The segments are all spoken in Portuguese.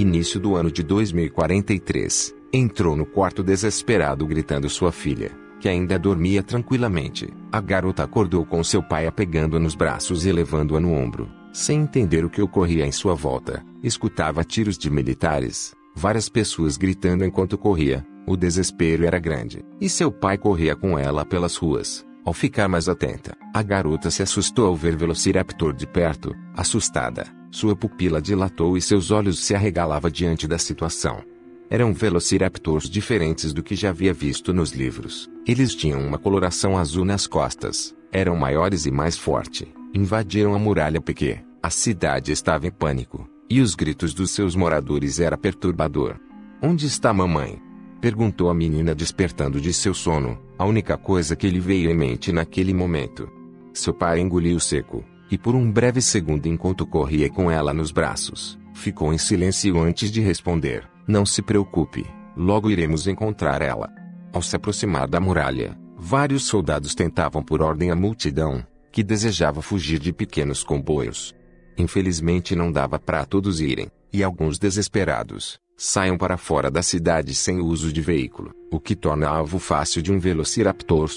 Início do ano de 2043. Entrou no quarto desesperado gritando sua filha, que ainda dormia tranquilamente. A garota acordou com seu pai a pegando-a nos braços e levando-a no ombro. Sem entender o que ocorria em sua volta, escutava tiros de militares, várias pessoas gritando enquanto corria. O desespero era grande, e seu pai corria com ela pelas ruas. Ao ficar mais atenta, a garota se assustou ao ver Velociraptor de perto, assustada. Sua pupila dilatou e seus olhos se arregalavam diante da situação. Eram velociraptors diferentes do que já havia visto nos livros. Eles tinham uma coloração azul nas costas, eram maiores e mais fortes. Invadiram a muralha Pequê. A cidade estava em pânico, e os gritos dos seus moradores era perturbador. Onde está mamãe? Perguntou a menina despertando de seu sono, a única coisa que lhe veio em mente naquele momento. Seu pai engoliu seco, e por um breve segundo enquanto corria com ela nos braços, ficou em silêncio antes de responder: Não se preocupe, logo iremos encontrar ela. Ao se aproximar da muralha, vários soldados tentavam por ordem a multidão, que desejava fugir de pequenos comboios. Infelizmente não dava para todos irem, e alguns desesperados, saiam para fora da cidade sem o uso de veículo, o que torna alvo fácil de um velociraptor.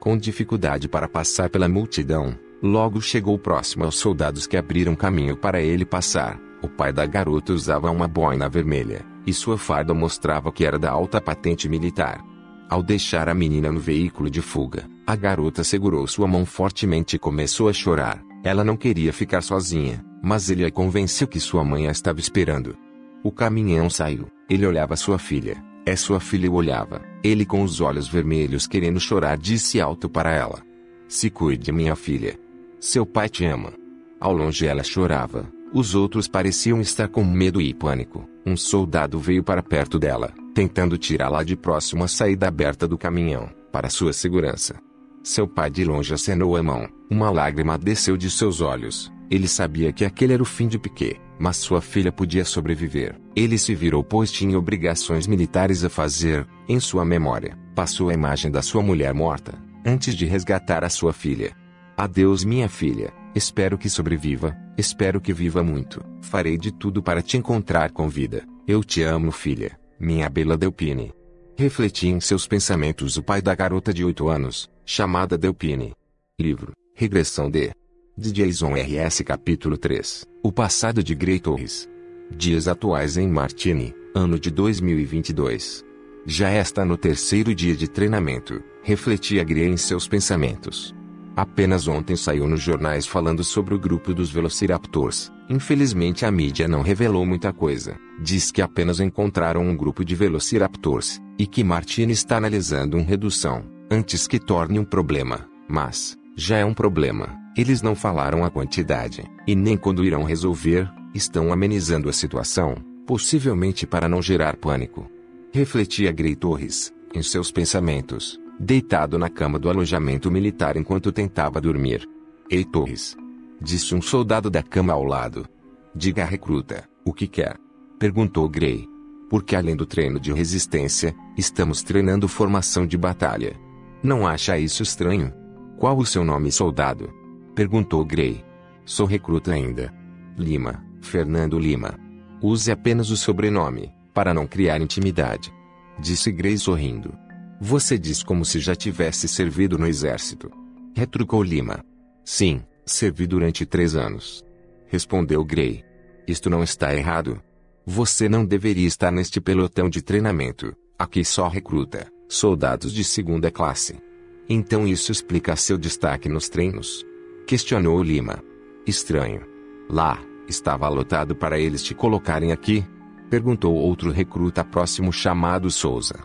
Com dificuldade para passar pela multidão, Logo chegou próximo aos soldados que abriram caminho para ele passar. O pai da garota usava uma boina vermelha, e sua farda mostrava que era da alta patente militar. Ao deixar a menina no veículo de fuga, a garota segurou sua mão fortemente e começou a chorar. Ela não queria ficar sozinha, mas ele a convenceu que sua mãe a estava esperando. O caminhão saiu. Ele olhava sua filha. É sua filha o olhava. Ele com os olhos vermelhos querendo chorar disse alto para ela. Se cuide minha filha. Seu pai te ama. Ao longe ela chorava. Os outros pareciam estar com medo e pânico. Um soldado veio para perto dela, tentando tirá-la de próximo à saída aberta do caminhão, para sua segurança. Seu pai de longe acenou a mão. Uma lágrima desceu de seus olhos. Ele sabia que aquele era o fim de Piquet, mas sua filha podia sobreviver. Ele se virou pois tinha obrigações militares a fazer. Em sua memória, passou a imagem da sua mulher morta, antes de resgatar a sua filha. Adeus, minha filha. Espero que sobreviva. Espero que viva muito. Farei de tudo para te encontrar com vida. Eu te amo, filha. Minha bela Delpine. Refletia em seus pensamentos o pai da garota de 8 anos, chamada Delpine. Livro: Regressão de. De Jason R.S. Capítulo 3 O passado de Grey Torres. Dias atuais em Martini, ano de 2022. Já está no terceiro dia de treinamento, refletia Grey em seus pensamentos. Apenas ontem saiu nos jornais falando sobre o grupo dos Velociraptors. Infelizmente a mídia não revelou muita coisa. Diz que apenas encontraram um grupo de Velociraptors, e que Martini está analisando uma redução, antes que torne um problema. Mas, já é um problema. Eles não falaram a quantidade, e nem quando irão resolver, estão amenizando a situação, possivelmente para não gerar pânico. Refletia Grey Torres, em seus pensamentos deitado na cama do alojamento militar enquanto tentava dormir. Ei Torres! Disse um soldado da cama ao lado. Diga à recruta, o que quer? Perguntou Gray. Porque além do treino de resistência, estamos treinando formação de batalha. Não acha isso estranho? Qual o seu nome, soldado? Perguntou Gray. Sou recruta ainda. Lima, Fernando Lima. Use apenas o sobrenome, para não criar intimidade. Disse Gray sorrindo. Você diz como se já tivesse servido no exército. Retrucou Lima. Sim, servi durante três anos. Respondeu Gray. Isto não está errado. Você não deveria estar neste pelotão de treinamento. Aqui só recruta soldados de segunda classe. Então isso explica seu destaque nos treinos? Questionou Lima. Estranho. Lá, estava lotado para eles te colocarem aqui? Perguntou outro recruta próximo chamado Souza.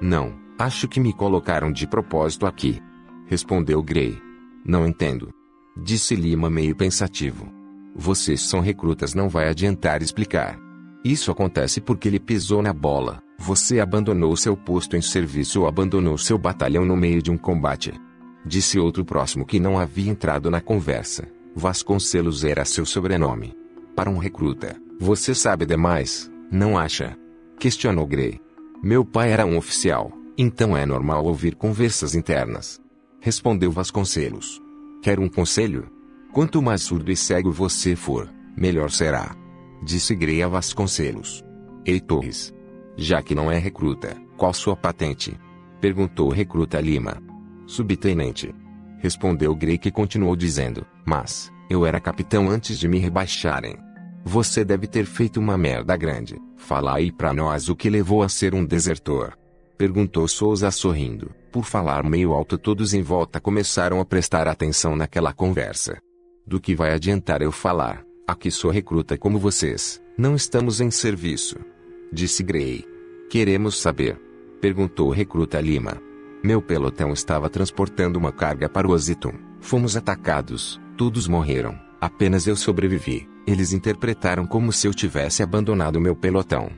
Não, Acho que me colocaram de propósito aqui. Respondeu Gray. Não entendo. Disse Lima meio pensativo. Vocês são recrutas, não vai adiantar explicar. Isso acontece porque ele pisou na bola. Você abandonou seu posto em serviço ou abandonou seu batalhão no meio de um combate. Disse outro próximo que não havia entrado na conversa. Vasconcelos era seu sobrenome. Para um recruta, você sabe demais, não acha? Questionou Gray. Meu pai era um oficial. Então é normal ouvir conversas internas. Respondeu Vasconcelos. Quer um conselho? Quanto mais surdo e cego você for, melhor será. Disse Greia Vasconcelos. Ei Torres. Já que não é recruta, qual sua patente? Perguntou o recruta Lima. Subtenente. Respondeu Grey que continuou dizendo, mas, eu era capitão antes de me rebaixarem. Você deve ter feito uma merda grande. Fala aí pra nós o que levou a ser um desertor. Perguntou Souza sorrindo. Por falar meio alto todos em volta começaram a prestar atenção naquela conversa. Do que vai adiantar eu falar? Aqui sou recruta como vocês. Não estamos em serviço. Disse Gray. Queremos saber. Perguntou o recruta Lima. Meu pelotão estava transportando uma carga para o Ozitum. Fomos atacados. Todos morreram. Apenas eu sobrevivi. Eles interpretaram como se eu tivesse abandonado meu pelotão.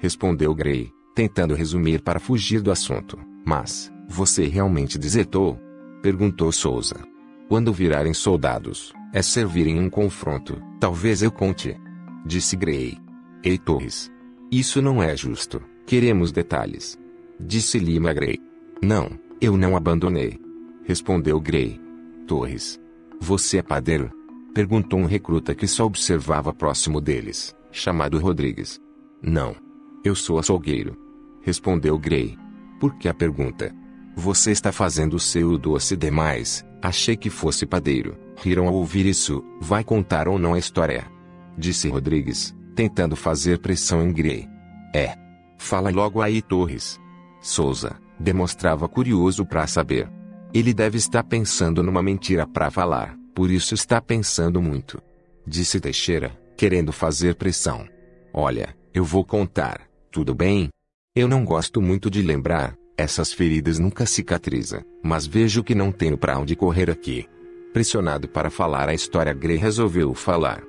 Respondeu Gray tentando resumir para fugir do assunto. Mas, você realmente desertou? Perguntou Souza. Quando virarem soldados, é servir em um confronto, talvez eu conte. Disse Gray. Ei Torres. Isso não é justo. Queremos detalhes. Disse Lima Gray. Não, eu não abandonei. Respondeu Gray. Torres. Você é padeiro? Perguntou um recruta que só observava próximo deles, chamado Rodrigues. Não. Eu sou açougueiro. Respondeu Gray. Por que a pergunta? Você está fazendo o seu doce demais. Achei que fosse padeiro. Riram ao ouvir isso. Vai contar ou não a história? Disse Rodrigues, tentando fazer pressão em Gray. É. Fala logo aí, Torres. Souza demonstrava curioso para saber. Ele deve estar pensando numa mentira para falar, por isso está pensando muito. Disse Teixeira, querendo fazer pressão. Olha, eu vou contar, tudo bem? Eu não gosto muito de lembrar, essas feridas nunca cicatrizam, mas vejo que não tenho para onde correr aqui. Pressionado para falar a história, Gray resolveu falar.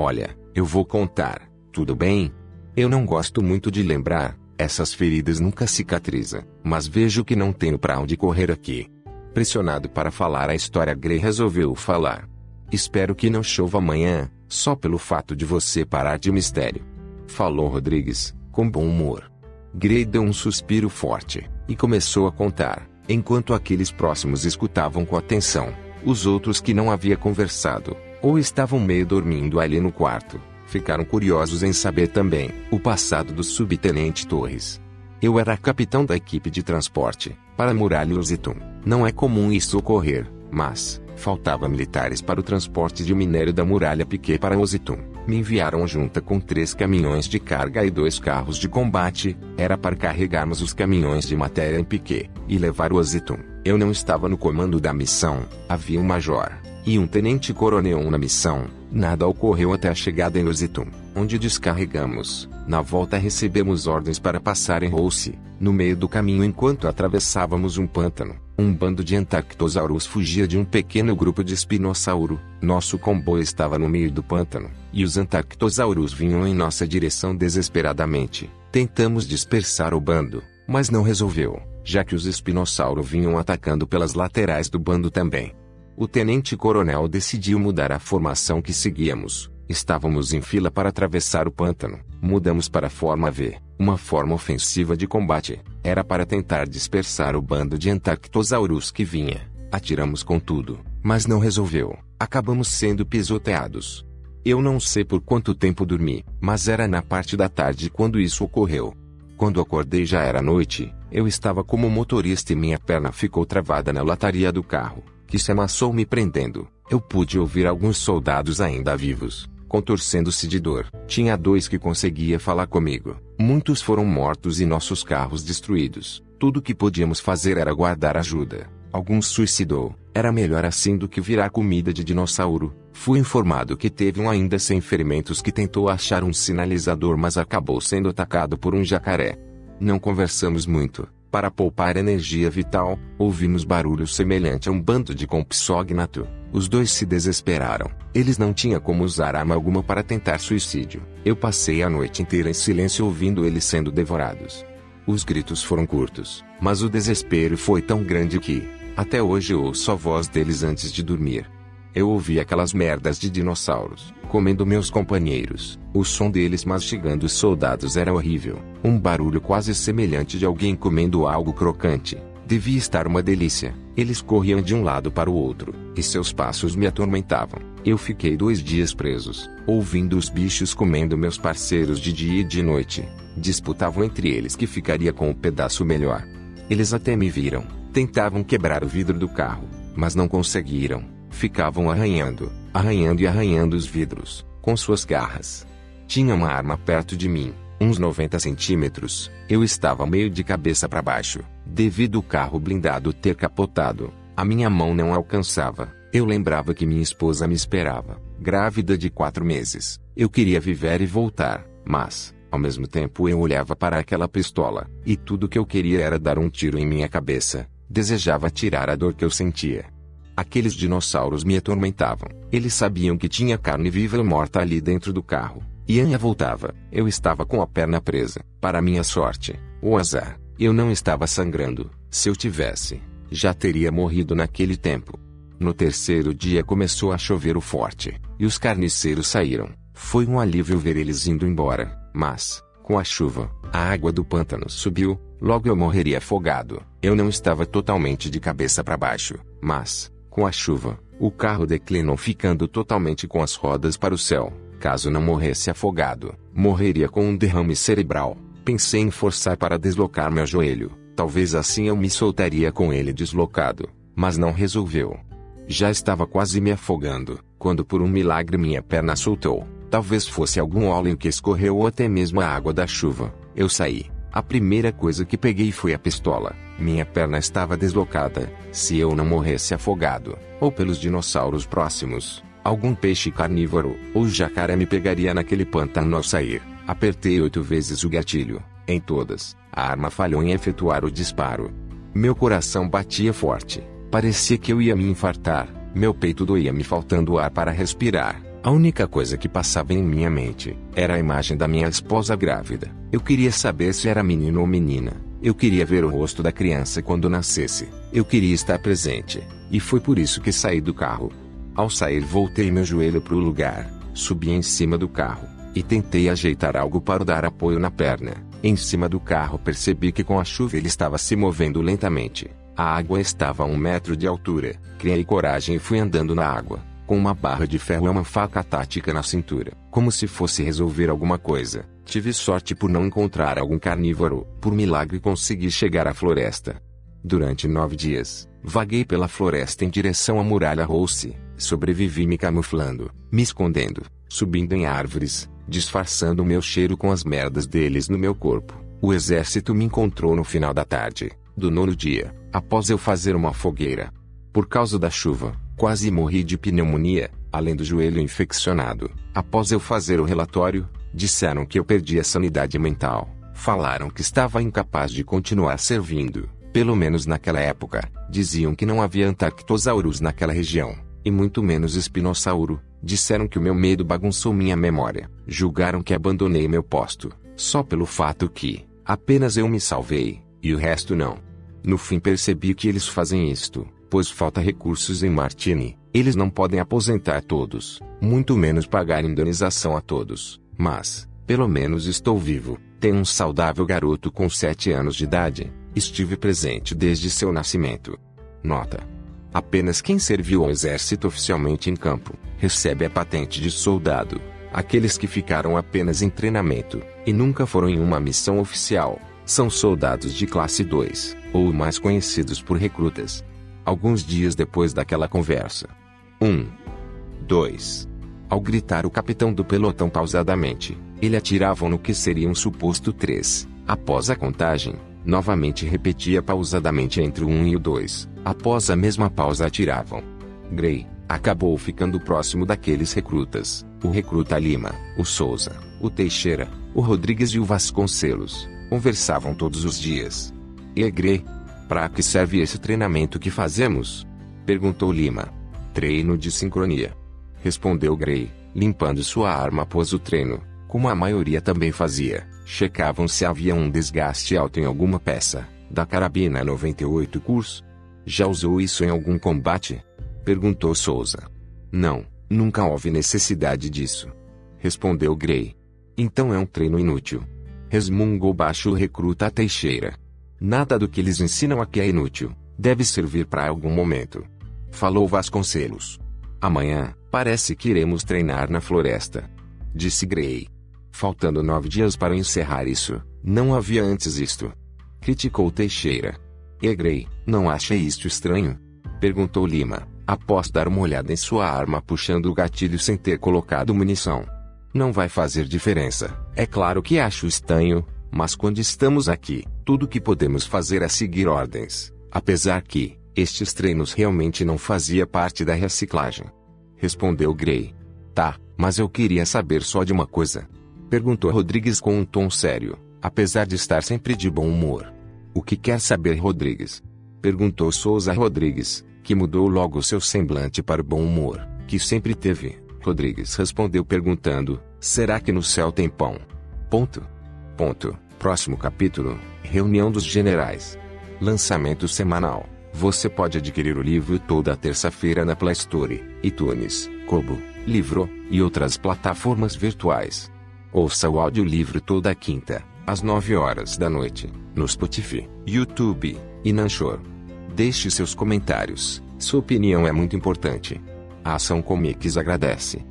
Olha, eu vou contar, tudo bem? Eu não gosto muito de lembrar, essas feridas nunca cicatrizam, mas vejo que não tenho para onde correr aqui. Pressionado para falar a história, Gray resolveu falar. Espero que não chova amanhã, só pelo fato de você parar de mistério. Falou Rodrigues, com bom humor. Gray deu um suspiro forte e começou a contar, enquanto aqueles próximos escutavam com atenção. Os outros que não havia conversado, ou estavam meio dormindo ali no quarto. Ficaram curiosos em saber também o passado do subtenente Torres. Eu era capitão da equipe de transporte para Muralha Lusitun. Não é comum isso ocorrer, mas faltava militares para o transporte de minério da Muralha Piquet para Ositum. Me enviaram junta com três caminhões de carga e dois carros de combate. Era para carregarmos os caminhões de matéria em Piquet e levar o Ositum. Eu não estava no comando da missão. Havia um major e um tenente-coronel na missão, nada ocorreu até a chegada em Ositum, onde descarregamos. Na volta recebemos ordens para passar em Rousse, no meio do caminho enquanto atravessávamos um pântano. Um bando de Antarctosaurus fugia de um pequeno grupo de espinossauro. Nosso comboio estava no meio do pântano, e os Antarctosaurus vinham em nossa direção desesperadamente. Tentamos dispersar o bando, mas não resolveu, já que os espinossauros vinham atacando pelas laterais do bando também. O tenente-coronel decidiu mudar a formação que seguíamos. Estávamos em fila para atravessar o pântano. Mudamos para a forma V, uma forma ofensiva de combate. Era para tentar dispersar o bando de Antarctosaurus que vinha. Atiramos com tudo, mas não resolveu. Acabamos sendo pisoteados. Eu não sei por quanto tempo dormi, mas era na parte da tarde quando isso ocorreu. Quando acordei já era noite, eu estava como motorista e minha perna ficou travada na lataria do carro que se amassou me prendendo. Eu pude ouvir alguns soldados ainda vivos, contorcendo-se de dor. Tinha dois que conseguia falar comigo. Muitos foram mortos e nossos carros destruídos. Tudo que podíamos fazer era guardar ajuda. Alguns suicidou. Era melhor assim do que virar comida de dinossauro. Fui informado que teve um ainda sem ferimentos que tentou achar um sinalizador mas acabou sendo atacado por um jacaré. Não conversamos muito, Para poupar energia vital, ouvimos barulho semelhante a um bando de compsognato. Os dois se desesperaram. Eles não tinham como usar arma alguma para tentar suicídio. Eu passei a noite inteira em silêncio ouvindo eles sendo devorados. Os gritos foram curtos, mas o desespero foi tão grande que, até hoje ouço a voz deles antes de dormir. Eu ouvi aquelas merdas de dinossauros, comendo meus companheiros. O som deles mastigando os soldados era horrível. Um barulho quase semelhante de alguém comendo algo crocante. Devia estar uma delícia. Eles corriam de um lado para o outro, e seus passos me atormentavam. Eu fiquei dois dias presos, ouvindo os bichos comendo meus parceiros de dia e de noite. Disputavam entre eles que ficaria com o pedaço melhor. Eles até me viram. Tentavam quebrar o vidro do carro, mas não conseguiram. Ficavam arranhando, arranhando e arranhando os vidros, com suas garras. Tinha uma arma perto de mim, uns 90 centímetros. Eu estava meio de cabeça para baixo, devido o carro blindado ter capotado. A minha mão não alcançava. Eu lembrava que minha esposa me esperava, grávida de quatro meses. Eu queria viver e voltar, mas, ao mesmo tempo eu olhava para aquela pistola, e tudo que eu queria era dar um tiro em minha cabeça. Desejava tirar a dor que eu sentia. Aqueles dinossauros me atormentavam. Eles sabiam que tinha carne viva ou morta ali dentro do carro. E Anya voltava. Eu estava com a perna presa. Para minha sorte, o azar, eu não estava sangrando. Se eu tivesse, já teria morrido naquele tempo. No terceiro dia começou a chover o forte, e os carniceiros saíram. Foi um alívio ver eles indo embora. Mas, com a chuva, a água do pântano subiu, logo eu morreria afogado. Eu não estava totalmente de cabeça para baixo, mas, com a chuva, o carro declinou ficando totalmente com as rodas para o céu. Caso não morresse afogado, morreria com um derrame cerebral. Pensei em forçar para deslocar meu joelho. Talvez assim eu me soltaria com ele deslocado, mas não resolveu. Já estava quase me afogando, quando por um milagre minha perna soltou. Talvez fosse algum óleo que escorreu ou até mesmo a água da chuva. Eu saí. A primeira coisa que peguei foi a pistola. Minha perna estava deslocada. Se eu não morresse afogado, ou pelos dinossauros próximos, algum peixe carnívoro ou jacaré me pegaria naquele pântano ao sair. Apertei oito vezes o gatilho. Em todas, a arma falhou em efetuar o disparo. Meu coração batia forte. Parecia que eu ia me infartar. Meu peito doía me faltando ar para respirar. A única coisa que passava em minha mente era a imagem da minha esposa grávida. Eu queria saber se era menino ou menina. Eu queria ver o rosto da criança quando nascesse. Eu queria estar presente. E foi por isso que saí do carro. Ao sair, voltei meu joelho para o lugar, subi em cima do carro e tentei ajeitar algo para dar apoio na perna. Em cima do carro, percebi que com a chuva ele estava se movendo lentamente. A água estava a um metro de altura. Criei coragem e fui andando na água com uma barra de ferro e uma faca tática na cintura, como se fosse resolver alguma coisa. Tive sorte por não encontrar algum carnívoro, por milagre consegui chegar à floresta. Durante nove dias, vaguei pela floresta em direção à muralha Rousse, sobrevivi me camuflando, me escondendo, subindo em árvores, disfarçando o meu cheiro com as merdas deles no meu corpo. O exército me encontrou no final da tarde, do nono dia, após eu fazer uma fogueira. Por causa da chuva, Quase morri de pneumonia, além do joelho infeccionado. Após eu fazer o relatório, disseram que eu perdi a sanidade mental. Falaram que estava incapaz de continuar servindo. Pelo menos naquela época, diziam que não havia antactosaurus naquela região, e muito menos espinossauro. Disseram que o meu medo bagunçou minha memória. Julgaram que abandonei meu posto, só pelo fato que apenas eu me salvei, e o resto não. No fim percebi que eles fazem isto pois falta recursos em Martini. Eles não podem aposentar todos, muito menos pagar indenização a todos. Mas, pelo menos estou vivo. Tenho um saudável garoto com 7 anos de idade. Estive presente desde seu nascimento. Nota: Apenas quem serviu ao exército oficialmente em campo recebe a patente de soldado. Aqueles que ficaram apenas em treinamento e nunca foram em uma missão oficial são soldados de classe 2, ou mais conhecidos por recrutas alguns dias depois daquela conversa. 1. Um. 2. Ao gritar o capitão do pelotão pausadamente, ele atirava no que seria um suposto 3. Após a contagem, novamente repetia pausadamente entre o 1 um e o 2. Após a mesma pausa atiravam. Gray acabou ficando próximo daqueles recrutas. O recruta Lima, o Souza, o Teixeira, o Rodrigues e o Vasconcelos conversavam todos os dias. E Grey, para que serve esse treinamento que fazemos? Perguntou Lima. Treino de sincronia. Respondeu Gray, limpando sua arma após o treino, como a maioria também fazia. Checavam se havia um desgaste alto em alguma peça, da carabina 98 curso. Já usou isso em algum combate? Perguntou Souza. Não, nunca houve necessidade disso. Respondeu Gray. Então é um treino inútil. Resmungou baixo o recruta Teixeira. Nada do que eles ensinam aqui é inútil. Deve servir para algum momento. Falou Vasconcelos. Amanhã, parece que iremos treinar na floresta. Disse Gray. Faltando nove dias para encerrar isso, não havia antes isto. Criticou Teixeira. E Gray, não acha isto estranho? Perguntou Lima, após dar uma olhada em sua arma puxando o gatilho sem ter colocado munição. Não vai fazer diferença. É claro que acho estranho, mas quando estamos aqui, tudo que podemos fazer é seguir ordens. Apesar que, estes treinos realmente não fazia parte da reciclagem. Respondeu Gray. Tá, mas eu queria saber só de uma coisa. Perguntou Rodrigues com um tom sério, apesar de estar sempre de bom humor. O que quer saber Rodrigues? Perguntou Souza Rodrigues, que mudou logo seu semblante para o bom humor, que sempre teve. Rodrigues respondeu perguntando: Será que no céu tem pão? Ponto. Ponto. Próximo capítulo: Reunião dos Generais. Lançamento semanal. Você pode adquirir o livro toda terça-feira na Play Store, iTunes, Kobo, Livro e outras plataformas virtuais. Ouça o audiolivro toda quinta, às 9 horas da noite, no Spotify, YouTube e Nanchor. Deixe seus comentários, sua opinião é muito importante. A Ação Comics agradece.